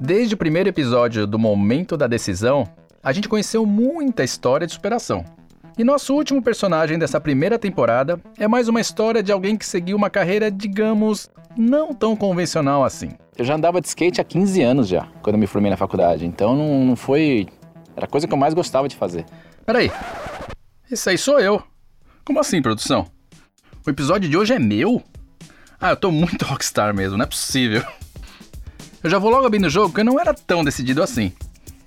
Desde o primeiro episódio do Momento da Decisão, a gente conheceu muita história de superação. E nosso último personagem dessa primeira temporada é mais uma história de alguém que seguiu uma carreira, digamos, não tão convencional assim. Eu já andava de skate há 15 anos já, quando eu me formei na faculdade, então não, não foi. Era a coisa que eu mais gostava de fazer. Peraí, esse aí sou eu. Como assim, produção? O episódio de hoje é meu? Ah, eu tô muito rockstar mesmo, não é possível. Eu já vou logo abrindo o jogo que eu não era tão decidido assim.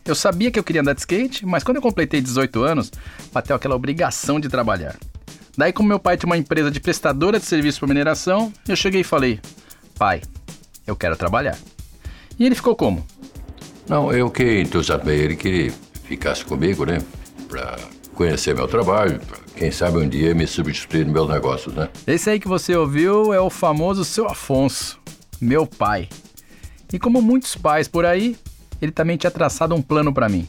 Eu sabia que eu queria andar de skate, mas quando eu completei 18 anos, bateu aquela obrigação de trabalhar. Daí, como meu pai tinha uma empresa de prestadora de serviço por mineração, eu cheguei e falei: Pai, eu quero trabalhar. E ele ficou como? Não, eu que entusiasmei ele que ficasse comigo, né? Pra conhecer meu trabalho, pra, quem sabe um dia me substituir nos meus negócios, né? Esse aí que você ouviu é o famoso seu Afonso, meu pai. E como muitos pais por aí, ele também tinha traçado um plano para mim: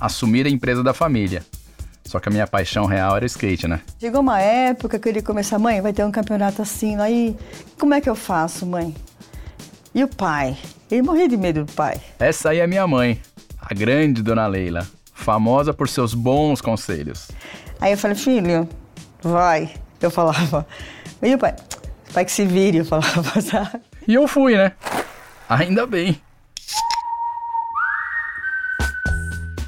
assumir a empresa da família. Só que a minha paixão real era o skate, né? Chegou uma época que ele começou, mãe, vai ter um campeonato assim, aí como é que eu faço, mãe? E o pai? Ele morria de medo do pai. Essa aí é minha mãe, a grande dona Leila, famosa por seus bons conselhos. Aí eu falei, filho, vai. Eu falava. E o pai? Pai que se vire, eu falava, sabe? E eu fui, né? Ainda bem.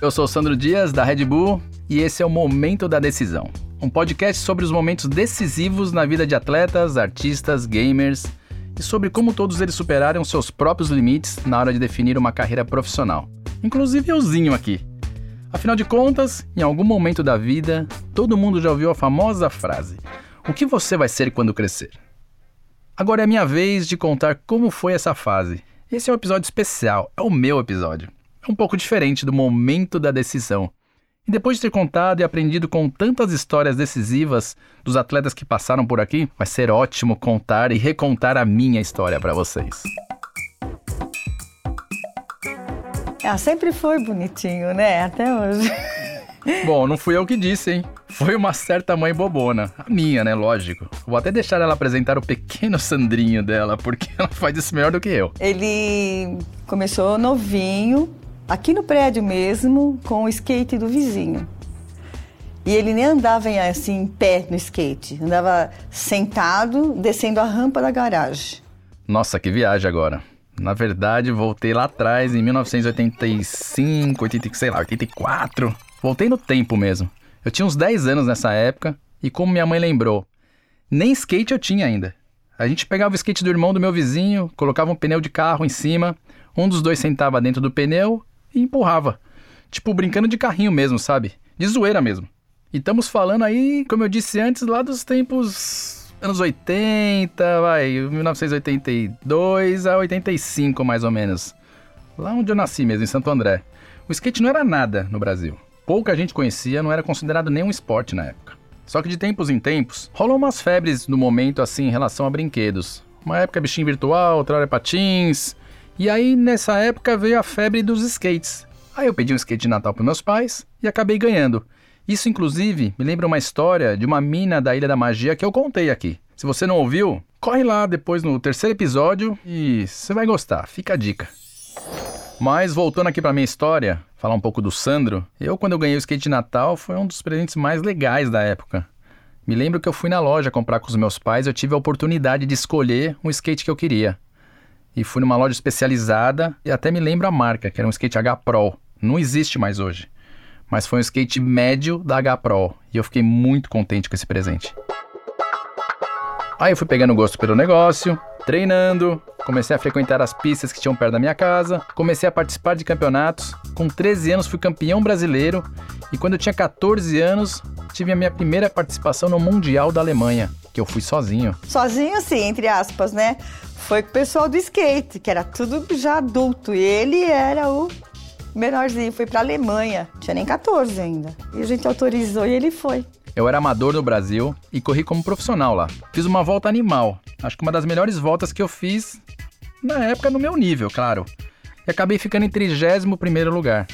Eu sou Sandro Dias, da Red Bull, e esse é o Momento da Decisão um podcast sobre os momentos decisivos na vida de atletas, artistas, gamers e sobre como todos eles superaram seus próprios limites na hora de definir uma carreira profissional. Inclusive euzinho aqui. Afinal de contas, em algum momento da vida, todo mundo já ouviu a famosa frase: O que você vai ser quando crescer? Agora é minha vez de contar como foi essa fase. Esse é um episódio especial, é o meu episódio. É um pouco diferente do momento da decisão. E depois de ter contado e aprendido com tantas histórias decisivas dos atletas que passaram por aqui, vai ser ótimo contar e recontar a minha história para vocês. Ah, sempre foi bonitinho, né? Até hoje. Bom, não fui eu que disse, hein? Foi uma certa mãe bobona. A minha, né? Lógico. Vou até deixar ela apresentar o pequeno Sandrinho dela, porque ela faz isso melhor do que eu. Ele começou novinho, aqui no prédio mesmo, com o skate do vizinho. E ele nem andava em, assim em pé no skate, andava sentado, descendo a rampa da garagem. Nossa, que viagem agora. Na verdade, voltei lá atrás, em 1985, 80, sei lá, 84. Voltei no tempo mesmo. Eu tinha uns 10 anos nessa época, e como minha mãe lembrou, nem skate eu tinha ainda. A gente pegava o skate do irmão do meu vizinho, colocava um pneu de carro em cima, um dos dois sentava dentro do pneu e empurrava. Tipo, brincando de carrinho mesmo, sabe? De zoeira mesmo. E estamos falando aí, como eu disse antes, lá dos tempos anos 80, vai, 1982 a 85 mais ou menos. Lá onde eu nasci mesmo, em Santo André. O skate não era nada no Brasil. Pouca gente conhecia, não era considerado nenhum esporte na época. Só que de tempos em tempos, rolou umas febres no momento assim em relação a brinquedos. Uma época bichinho virtual, outra hora patins, e aí, nessa época, veio a febre dos skates. Aí eu pedi um skate de Natal para meus pais e acabei ganhando. Isso, inclusive, me lembra uma história de uma mina da Ilha da Magia que eu contei aqui. Se você não ouviu, corre lá depois no terceiro episódio e você vai gostar, fica a dica. Mas voltando aqui para minha história, falar um pouco do Sandro, eu quando eu ganhei o skate de Natal foi um dos presentes mais legais da época. Me lembro que eu fui na loja comprar com os meus pais eu tive a oportunidade de escolher um skate que eu queria e fui numa loja especializada e até me lembro a marca, que era um skate H Pro. Não existe mais hoje. Mas foi um skate médio da H Pro e eu fiquei muito contente com esse presente. Aí eu fui pegando gosto pelo negócio, treinando, comecei a frequentar as pistas que tinham perto da minha casa, comecei a participar de campeonatos. Com 13 anos fui campeão brasileiro e quando eu tinha 14 anos tive a minha primeira participação no Mundial da Alemanha, que eu fui sozinho. Sozinho, sim, entre aspas, né? Foi com o pessoal do skate, que era tudo já adulto. E ele era o menorzinho, foi pra Alemanha. Tinha nem 14 ainda. E a gente autorizou e ele foi. Eu era amador no Brasil e corri como profissional lá. Fiz uma volta animal. Acho que uma das melhores voltas que eu fiz na época no meu nível, claro. E acabei ficando em 31 lugar.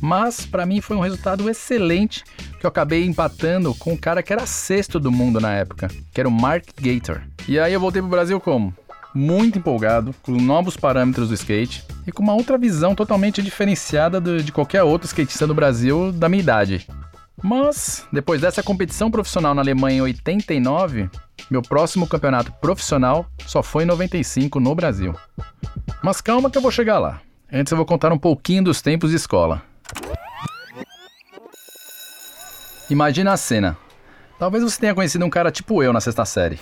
Mas para mim foi um resultado excelente que eu acabei empatando com um cara que era sexto do mundo na época, que era o Mark Gator. E aí eu voltei pro Brasil como? muito empolgado com novos parâmetros do skate e com uma outra visão totalmente diferenciada de qualquer outro skatista do Brasil da minha idade. Mas, depois dessa competição profissional na Alemanha em 89, meu próximo campeonato profissional só foi em 95 no Brasil. Mas calma que eu vou chegar lá. Antes eu vou contar um pouquinho dos tempos de escola. Imagina a cena. Talvez você tenha conhecido um cara tipo eu na sexta série.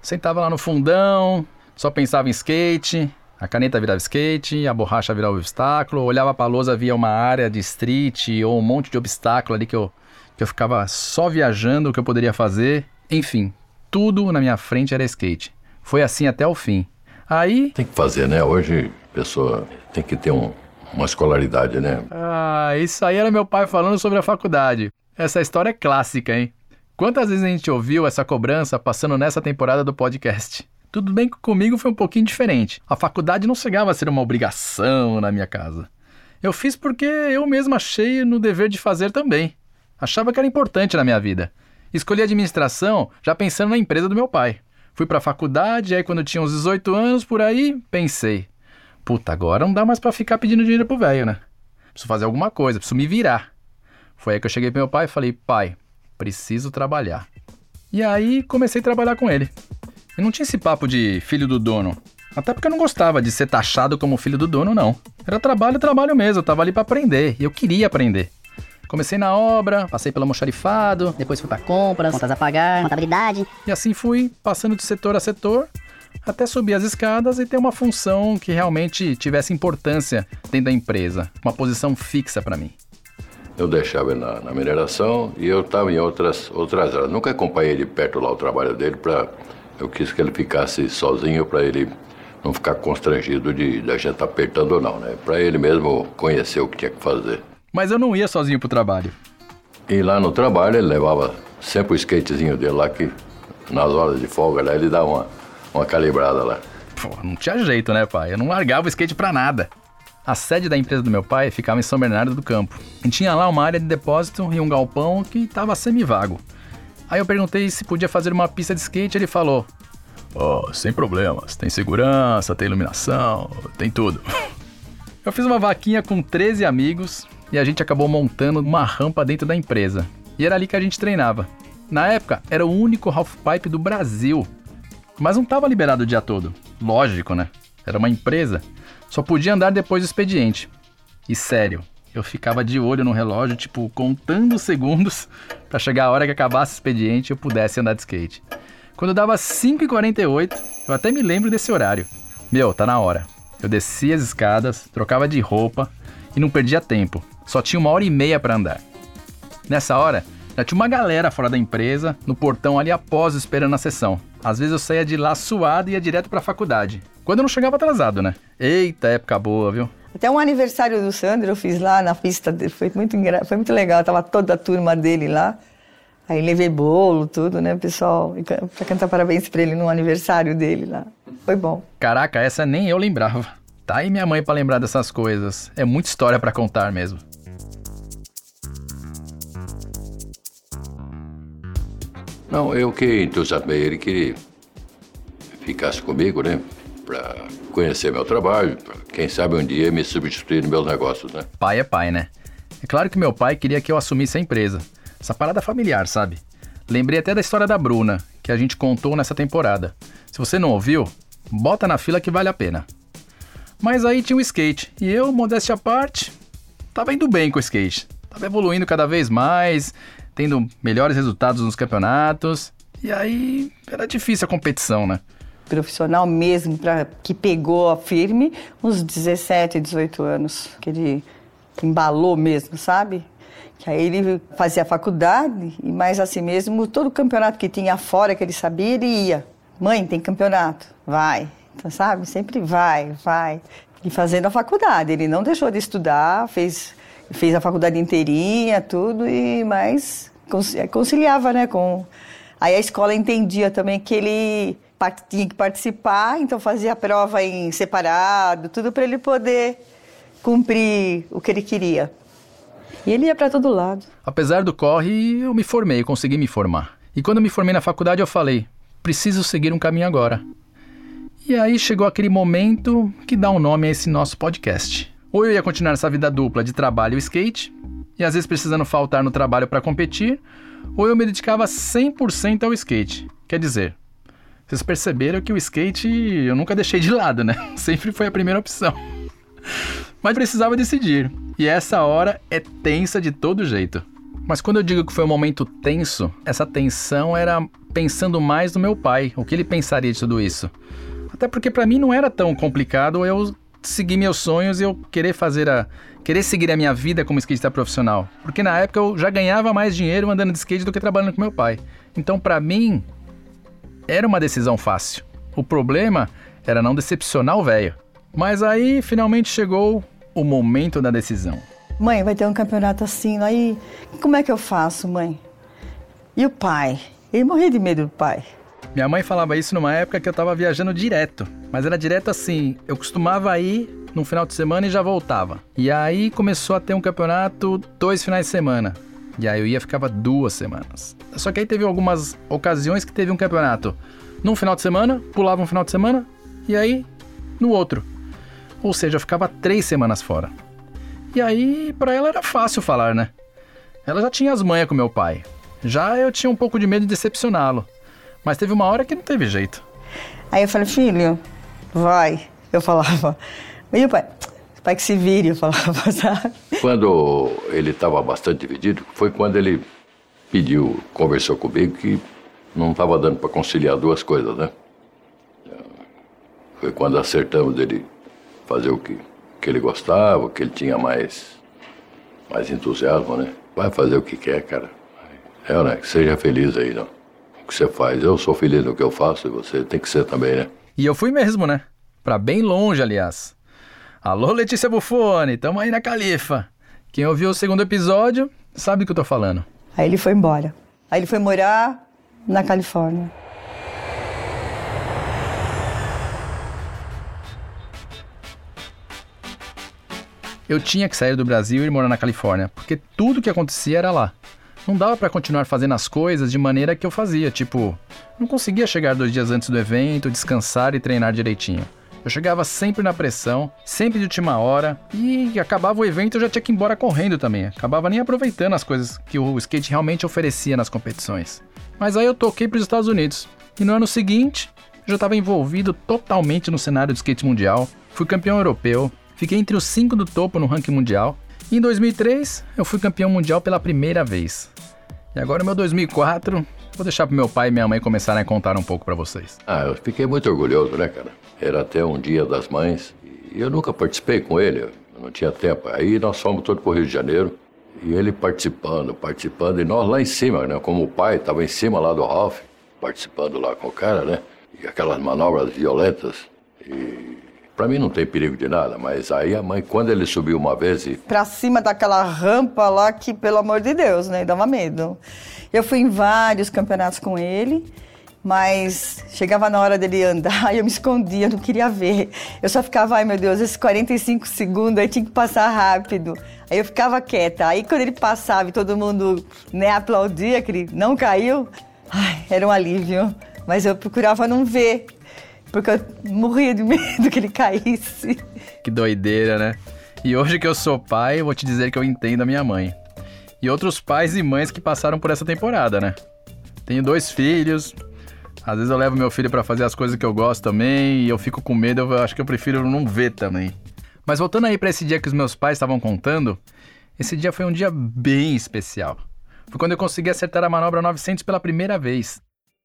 Sentava lá no fundão, só pensava em skate, a caneta virava skate, a borracha virava obstáculo, olhava pra lousa, via uma área de street ou um monte de obstáculo ali que eu, que eu ficava só viajando o que eu poderia fazer. Enfim, tudo na minha frente era skate. Foi assim até o fim. Aí, Tem que fazer, né? Hoje a pessoa tem que ter um- uma escolaridade, né? Ah, isso aí era meu pai falando sobre a faculdade. Essa história é clássica, hein? Quantas vezes a gente ouviu essa cobrança passando nessa temporada do podcast? Tudo bem que comigo foi um pouquinho diferente. A faculdade não chegava a ser uma obrigação na minha casa. Eu fiz porque eu mesmo achei no dever de fazer também. Achava que era importante na minha vida. Escolhi administração já pensando na empresa do meu pai. Fui pra faculdade, aí quando tinha uns 18 anos por aí, pensei: puta, agora não dá mais pra ficar pedindo dinheiro pro velho, né? Preciso fazer alguma coisa, preciso me virar. Foi aí que eu cheguei pro meu pai e falei: pai, preciso trabalhar. E aí comecei a trabalhar com ele. E não tinha esse papo de filho do dono. Até porque eu não gostava de ser taxado como filho do dono, não. Era trabalho, trabalho mesmo. Eu tava ali pra aprender. E eu queria aprender. Comecei na obra, passei pelo almoxarifado, Depois fui pra compras, contas a pagar, contabilidade. e assim fui passando de setor a setor até subir as escadas e ter uma função que realmente tivesse importância dentro da empresa, uma posição fixa pra mim. Eu deixava ele na, na mineração e eu estava em outras, outras áreas. Nunca acompanhei de perto lá o trabalho dele para eu quis que ele ficasse sozinho para ele não ficar constrangido de da gente apertando ou não, né? Para ele mesmo conhecer o que tinha que fazer. Mas eu não ia sozinho pro trabalho. E lá no trabalho ele levava sempre o skatezinho dele lá que nas horas de folga lá ele dá uma, uma calibrada lá. Pô, não tinha jeito, né, pai? Eu não largava o skate pra nada. A sede da empresa do meu pai ficava em São Bernardo do Campo. E tinha lá uma área de depósito e um galpão que estava semi-vago. Aí eu perguntei se podia fazer uma pista de skate ele falou: Oh, sem problemas. Tem segurança, tem iluminação, tem tudo. Eu fiz uma vaquinha com 13 amigos e a gente acabou montando uma rampa dentro da empresa. E era ali que a gente treinava. Na época, era o único halfpipe do Brasil. Mas não estava liberado o dia todo. Lógico, né? Era uma empresa. Só podia andar depois do expediente. E sério, eu ficava de olho no relógio, tipo, contando os segundos para chegar a hora que acabasse o expediente e eu pudesse andar de skate. Quando dava 5h48, eu até me lembro desse horário. Meu, tá na hora. Eu descia as escadas, trocava de roupa e não perdia tempo. Só tinha uma hora e meia para andar. Nessa hora, já tinha uma galera fora da empresa, no portão ali após esperando a sessão. Às vezes eu saía de lá suado e ia direto pra faculdade. Quando eu não chegava atrasado, né? Eita, época boa, viu? Até um aniversário do Sandro eu fiz lá na pista dele, foi muito, engra... foi muito legal, tava toda a turma dele lá. Aí levei bolo, tudo, né, pessoal, pra cantar parabéns pra ele no aniversário dele lá. Foi bom. Caraca, essa nem eu lembrava. Tá aí minha mãe pra lembrar dessas coisas. É muita história pra contar mesmo. Não, eu que entusiasmei ele que ficasse comigo, né? Para conhecer meu trabalho, pra, quem sabe um dia me substituir nos meus negócios, né? Pai é pai, né? É claro que meu pai queria que eu assumisse a empresa. Essa parada familiar, sabe? Lembrei até da história da Bruna, que a gente contou nessa temporada. Se você não ouviu, bota na fila que vale a pena. Mas aí tinha o skate, e eu, modéstia à parte, tava indo bem com o skate. Tava evoluindo cada vez mais, tendo melhores resultados nos campeonatos. E aí era difícil a competição, né? Profissional mesmo, pra, que pegou firme, uns 17, 18 anos, que ele embalou mesmo, sabe? Que aí ele fazia faculdade, e mais assim mesmo, todo campeonato que tinha fora que ele sabia, ele ia. Mãe, tem campeonato? Vai. Então, sabe? Sempre vai, vai. E fazendo a faculdade. Ele não deixou de estudar, fez, fez a faculdade inteirinha, tudo, e mais conci- conciliava, né? Com... Aí a escola entendia também que ele tinha que participar, então fazia a prova em separado, tudo para ele poder cumprir o que ele queria. E ele ia para todo lado. Apesar do corre, eu me formei, eu consegui me formar. E quando me formei na faculdade, eu falei: preciso seguir um caminho agora. E aí chegou aquele momento que dá um nome a esse nosso podcast. Ou eu ia continuar essa vida dupla de trabalho e skate, e às vezes precisando faltar no trabalho para competir, ou eu me dedicava 100% ao skate. Quer dizer, vocês perceberam que o skate eu nunca deixei de lado, né? Sempre foi a primeira opção. Mas precisava decidir, e essa hora é tensa de todo jeito. Mas quando eu digo que foi um momento tenso, essa tensão era pensando mais no meu pai, o que ele pensaria de tudo isso. Até porque para mim não era tão complicado eu seguir meus sonhos e eu querer fazer a querer seguir a minha vida como skatista profissional, porque na época eu já ganhava mais dinheiro andando de skate do que trabalhando com meu pai. Então para mim era uma decisão fácil. O problema era não decepcionar o velho. Mas aí finalmente chegou o momento da decisão. Mãe, vai ter um campeonato assim, aí como é que eu faço, mãe? E o pai? Ele morria de medo do pai. Minha mãe falava isso numa época que eu tava viajando direto, mas era direto assim, eu costumava ir no final de semana e já voltava. E aí começou a ter um campeonato dois finais de semana. E aí eu ia ficava duas semanas. Só que aí teve algumas ocasiões que teve um campeonato num final de semana, pulava um final de semana, e aí no outro. Ou seja, eu ficava três semanas fora. E aí, para ela era fácil falar, né? Ela já tinha as manhas com meu pai. Já eu tinha um pouco de medo de decepcioná-lo. Mas teve uma hora que não teve jeito. Aí eu falei, filho, vai. Eu falava. E o pai? Pai que se vire, eu falava, sabe? Quando ele estava bastante dividido, foi quando ele pediu, conversou comigo que não estava dando para conciliar duas coisas, né? Foi quando acertamos dele fazer o que, que ele gostava, que ele tinha mais, mais entusiasmo, né? Vai fazer o que quer, cara. É, né? Que seja feliz aí, não? Que você faz. Eu sou feliz no que eu faço e você tem que ser também, né? E eu fui mesmo, né? Pra bem longe, aliás. Alô, Letícia Buffoni, tamo aí na Califa. Quem ouviu o segundo episódio sabe do que eu tô falando. Aí ele foi embora. Aí ele foi morar na Califórnia. Eu tinha que sair do Brasil e ir morar na Califórnia, porque tudo que acontecia era lá. Não dava para continuar fazendo as coisas de maneira que eu fazia, tipo, não conseguia chegar dois dias antes do evento, descansar e treinar direitinho. Eu chegava sempre na pressão, sempre de última hora, e acabava o evento eu já tinha que ir embora correndo também. Acabava nem aproveitando as coisas que o skate realmente oferecia nas competições. Mas aí eu toquei para os Estados Unidos, e no ano seguinte eu já estava envolvido totalmente no cenário do skate mundial, fui campeão europeu, Fiquei entre os cinco do topo no ranking mundial. Em 2003, eu fui campeão mundial pela primeira vez. E agora, meu 2004, vou deixar pro meu pai e minha mãe começarem a contar um pouco para vocês. Ah, eu fiquei muito orgulhoso, né, cara? Era até um dia das mães. E eu nunca participei com ele, eu não tinha tempo. Aí nós fomos todos pro Rio de Janeiro. E ele participando, participando. E nós lá em cima, né? Como o pai estava em cima lá do Ralph, participando lá com o cara, né? E aquelas manobras violentas. E Pra mim não tem perigo de nada, mas aí a mãe, quando ele subiu uma vez e. Pra cima daquela rampa lá que, pelo amor de Deus, né? Dava medo. Eu fui em vários campeonatos com ele, mas chegava na hora dele andar e eu me escondia, não queria ver. Eu só ficava, ai meu Deus, esses 45 segundos aí tinha que passar rápido. Aí eu ficava quieta. Aí quando ele passava e todo mundo né, aplaudia que ele não caiu, ai, era um alívio. Mas eu procurava não ver porque eu morria de medo que ele caísse. Que doideira, né? E hoje que eu sou pai, vou te dizer que eu entendo a minha mãe. E outros pais e mães que passaram por essa temporada, né? Tenho dois filhos. Às vezes eu levo meu filho para fazer as coisas que eu gosto também, e eu fico com medo, eu acho que eu prefiro não ver também. Mas voltando aí para esse dia que os meus pais estavam contando, esse dia foi um dia bem especial. Foi quando eu consegui acertar a manobra 900 pela primeira vez.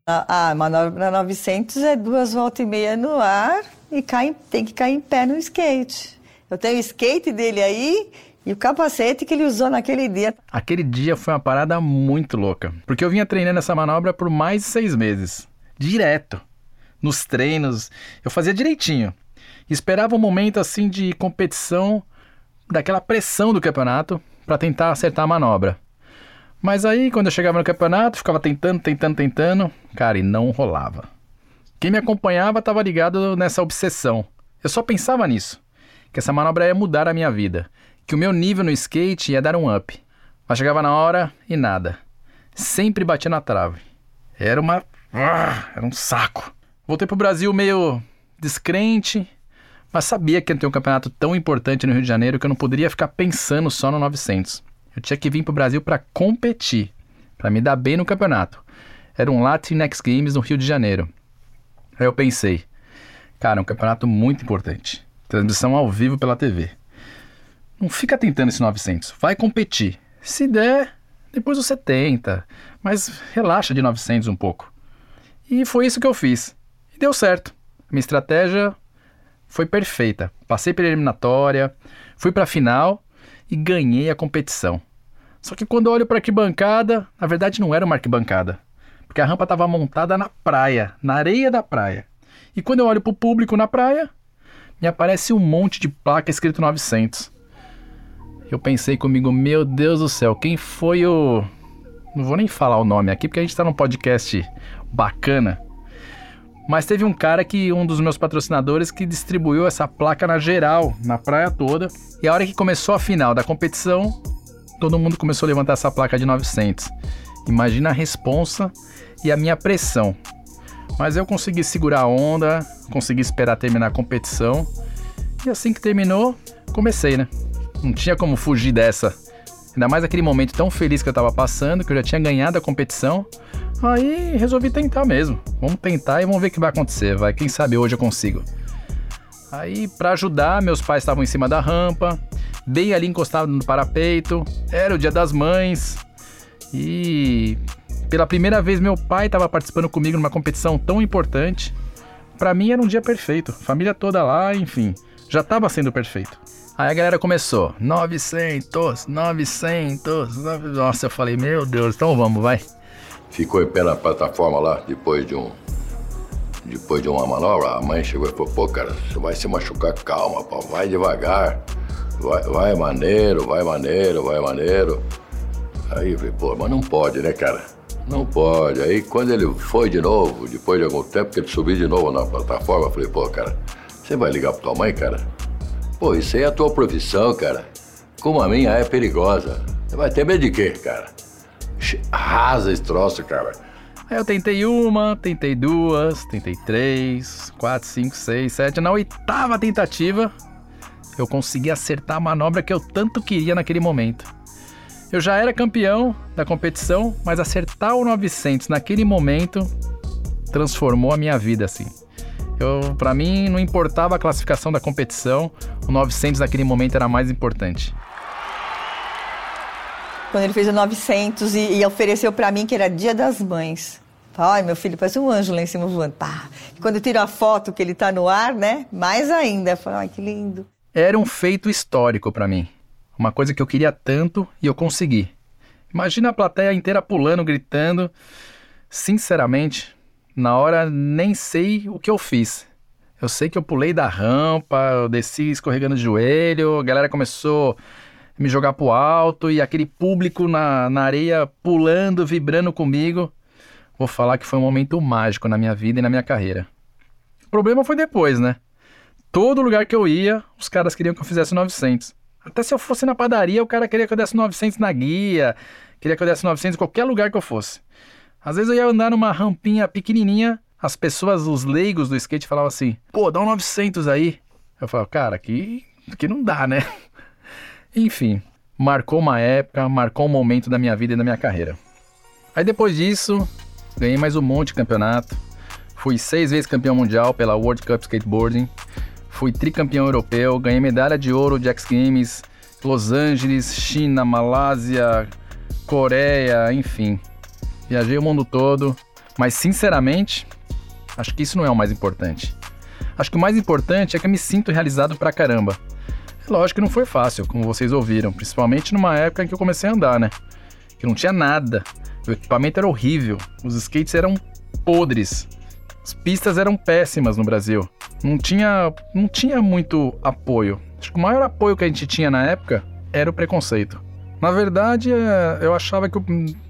A, a manobra 900 é duas voltas e meia no ar e cai, tem que cair em pé no skate. Eu tenho o skate dele aí e o capacete que ele usou naquele dia. Aquele dia foi uma parada muito louca, porque eu vinha treinando essa manobra por mais de seis meses, direto. Nos treinos, eu fazia direitinho. Esperava um momento assim de competição, daquela pressão do campeonato, para tentar acertar a manobra. Mas aí, quando eu chegava no campeonato, ficava tentando, tentando, tentando, cara, e não rolava. Quem me acompanhava estava ligado nessa obsessão. Eu só pensava nisso, que essa manobra ia mudar a minha vida, que o meu nível no skate ia dar um up. Mas chegava na hora e nada. Sempre batia na trave. Era uma. Ah, era um saco. Voltei pro Brasil meio descrente, mas sabia que ia ter um campeonato tão importante no Rio de Janeiro que eu não poderia ficar pensando só no 900. Eu tinha que vir para o Brasil para competir, para me dar bem no campeonato. Era um Latin X Games no Rio de Janeiro. Aí eu pensei, cara, um campeonato muito importante. Transmissão ao vivo pela TV. Não fica tentando esse 900, vai competir. Se der, depois você tenta, mas relaxa de 900 um pouco. E foi isso que eu fiz. E deu certo. Minha estratégia foi perfeita. Passei pela eliminatória, fui para a final e ganhei a competição. Só que quando olho para a arquibancada, na verdade não era uma arquibancada, porque a rampa estava montada na praia, na areia da praia. E quando eu olho para o público na praia, me aparece um monte de placa escrito 900. Eu pensei comigo, meu Deus do céu, quem foi o. Não vou nem falar o nome aqui porque a gente está num podcast bacana. Mas teve um cara que, um dos meus patrocinadores, que distribuiu essa placa na geral, na praia toda. E a hora que começou a final da competição, todo mundo começou a levantar essa placa de 900. Imagina a responsa e a minha pressão. Mas eu consegui segurar a onda, consegui esperar terminar a competição. E assim que terminou, comecei, né? Não tinha como fugir dessa. Ainda mais aquele momento tão feliz que eu tava passando, que eu já tinha ganhado a competição. Aí resolvi tentar mesmo. Vamos tentar e vamos ver o que vai acontecer. Vai, quem sabe hoje eu consigo. Aí, para ajudar, meus pais estavam em cima da rampa, bem ali encostado no parapeito. Era o dia das mães. E pela primeira vez meu pai estava participando comigo numa competição tão importante. Para mim era um dia perfeito. Família toda lá, enfim, já estava sendo perfeito. Aí a galera começou, 900, 900, 900. Nossa, eu falei, meu Deus, então vamos, vai. Ficou em pé na plataforma lá, depois de um. Depois de uma manobra, a mãe chegou e falou, pô, cara, você vai se machucar, calma, pô, vai devagar. Vai, vai maneiro, vai maneiro, vai maneiro. Aí eu falei, pô, mas não pode, né, cara? Não pode. Aí quando ele foi de novo, depois de algum tempo que ele subiu de novo na plataforma, eu falei, pô, cara, você vai ligar pra tua mãe, cara? Pô, isso aí é a tua profissão, cara. Como a minha é perigosa. Você vai ter medo de quê, cara? Rasa esse troço, cara. Aí eu tentei uma, tentei duas, tentei três, quatro, cinco, seis, sete. Na oitava tentativa, eu consegui acertar a manobra que eu tanto queria naquele momento. Eu já era campeão da competição, mas acertar o 900 naquele momento transformou a minha vida assim. Eu, para mim, não importava a classificação da competição, o 900 naquele momento era mais importante. Quando ele fez o 900 e, e ofereceu para mim que era Dia das Mães. Ai, meu filho, parece um anjo lá em cima voando. Pá. E quando eu tiro a foto que ele tá no ar, né? Mais ainda. Falei, ai, que lindo. Era um feito histórico para mim. Uma coisa que eu queria tanto e eu consegui. Imagina a plateia inteira pulando, gritando. Sinceramente, na hora nem sei o que eu fiz. Eu sei que eu pulei da rampa, eu desci escorregando de joelho, a galera começou me jogar pro alto e aquele público na, na areia pulando, vibrando comigo. Vou falar que foi um momento mágico na minha vida e na minha carreira. O problema foi depois, né? Todo lugar que eu ia, os caras queriam que eu fizesse 900. Até se eu fosse na padaria, o cara queria que eu desse 900 na guia, queria que eu desse 900 em qualquer lugar que eu fosse. Às vezes eu ia andar numa rampinha pequenininha, as pessoas, os leigos do skate falavam assim: pô, dá um 900 aí. Eu falava, cara, aqui, aqui não dá, né? Enfim, marcou uma época, marcou um momento da minha vida e da minha carreira. Aí depois disso, ganhei mais um monte de campeonato. Fui seis vezes campeão mundial pela World Cup Skateboarding. Fui tricampeão europeu, ganhei medalha de ouro de X Games, Los Angeles, China, Malásia, Coreia, enfim. Viajei o mundo todo, mas sinceramente, acho que isso não é o mais importante. Acho que o mais importante é que eu me sinto realizado pra caramba. É lógico que não foi fácil, como vocês ouviram, principalmente numa época em que eu comecei a andar, né? Que não tinha nada. O equipamento era horrível, os skates eram podres. As pistas eram péssimas no Brasil. Não tinha, não tinha muito apoio. Acho que o maior apoio que a gente tinha na época era o preconceito. Na verdade, é, eu achava que o,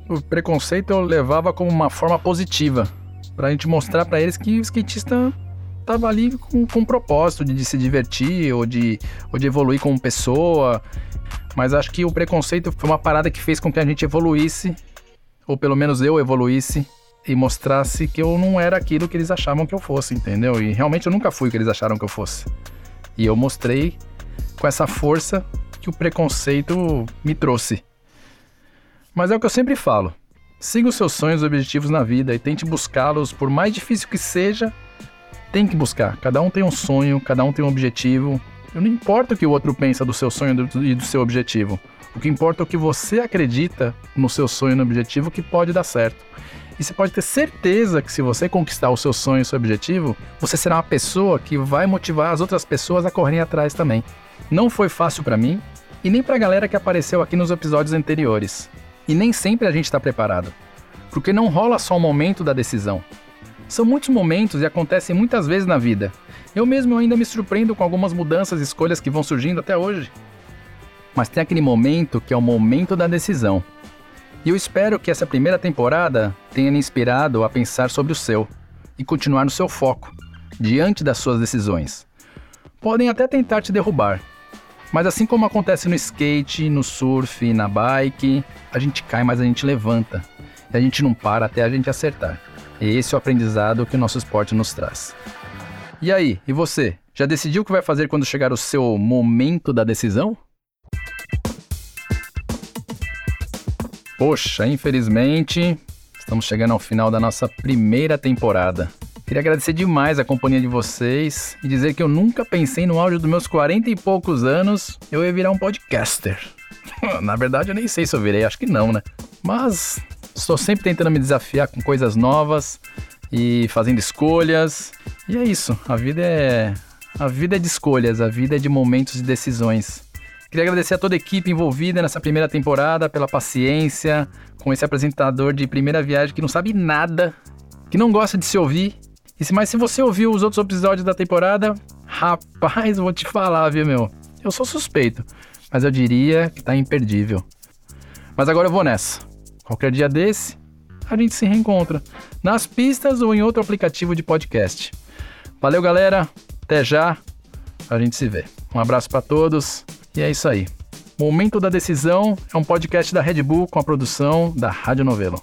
o preconceito eu levava como uma forma positiva, para a gente mostrar para eles que o skatista estava ali com, com propósito de, de, se divertir ou de, ou de evoluir como pessoa. Mas acho que o preconceito foi uma parada que fez com que a gente evoluísse, ou pelo menos eu evoluísse, e mostrasse que eu não era aquilo que eles achavam que eu fosse, entendeu? E realmente eu nunca fui o que eles acharam que eu fosse. E eu mostrei com essa força que o preconceito me trouxe. Mas é o que eu sempre falo. Siga os seus sonhos e objetivos na vida e tente buscá-los, por mais difícil que seja, tem que buscar. Cada um tem um sonho, cada um tem um objetivo. Não importa o que o outro pensa do seu sonho e do seu objetivo. O que importa é o que você acredita no seu sonho e no objetivo que pode dar certo. E você pode ter certeza que se você conquistar o seu sonho e o seu objetivo, você será uma pessoa que vai motivar as outras pessoas a correrem atrás também. Não foi fácil para mim e nem para a galera que apareceu aqui nos episódios anteriores. E nem sempre a gente está preparado, porque não rola só o momento da decisão. São muitos momentos e acontecem muitas vezes na vida. Eu mesmo ainda me surpreendo com algumas mudanças e escolhas que vão surgindo até hoje. Mas tem aquele momento que é o momento da decisão. E eu espero que essa primeira temporada tenha me inspirado a pensar sobre o seu e continuar no seu foco, diante das suas decisões. Podem até tentar te derrubar, mas assim como acontece no skate, no surf, na bike, a gente cai, mas a gente levanta. E a gente não para até a gente acertar. Esse é o aprendizado que o nosso esporte nos traz. E aí, e você? Já decidiu o que vai fazer quando chegar o seu momento da decisão? Poxa, infelizmente, estamos chegando ao final da nossa primeira temporada. Queria agradecer demais a companhia de vocês e dizer que eu nunca pensei no áudio dos meus 40 e poucos anos eu ia virar um podcaster. Na verdade, eu nem sei se eu virei, acho que não, né? Mas estou sempre tentando me desafiar com coisas novas e fazendo escolhas. E é isso, a vida é a vida é de escolhas, a vida é de momentos e decisões. Queria agradecer a toda a equipe envolvida nessa primeira temporada pela paciência com esse apresentador de primeira viagem que não sabe nada, que não gosta de se ouvir e se, mas se você ouviu os outros episódios da temporada, rapaz, vou te falar, viu, meu? Eu sou suspeito, mas eu diria que tá imperdível. Mas agora eu vou nessa. Qualquer dia desse, a gente se reencontra nas pistas ou em outro aplicativo de podcast. Valeu, galera. Até já. A gente se vê. Um abraço para todos e é isso aí. Momento da Decisão é um podcast da Red Bull com a produção da Rádio Novelo.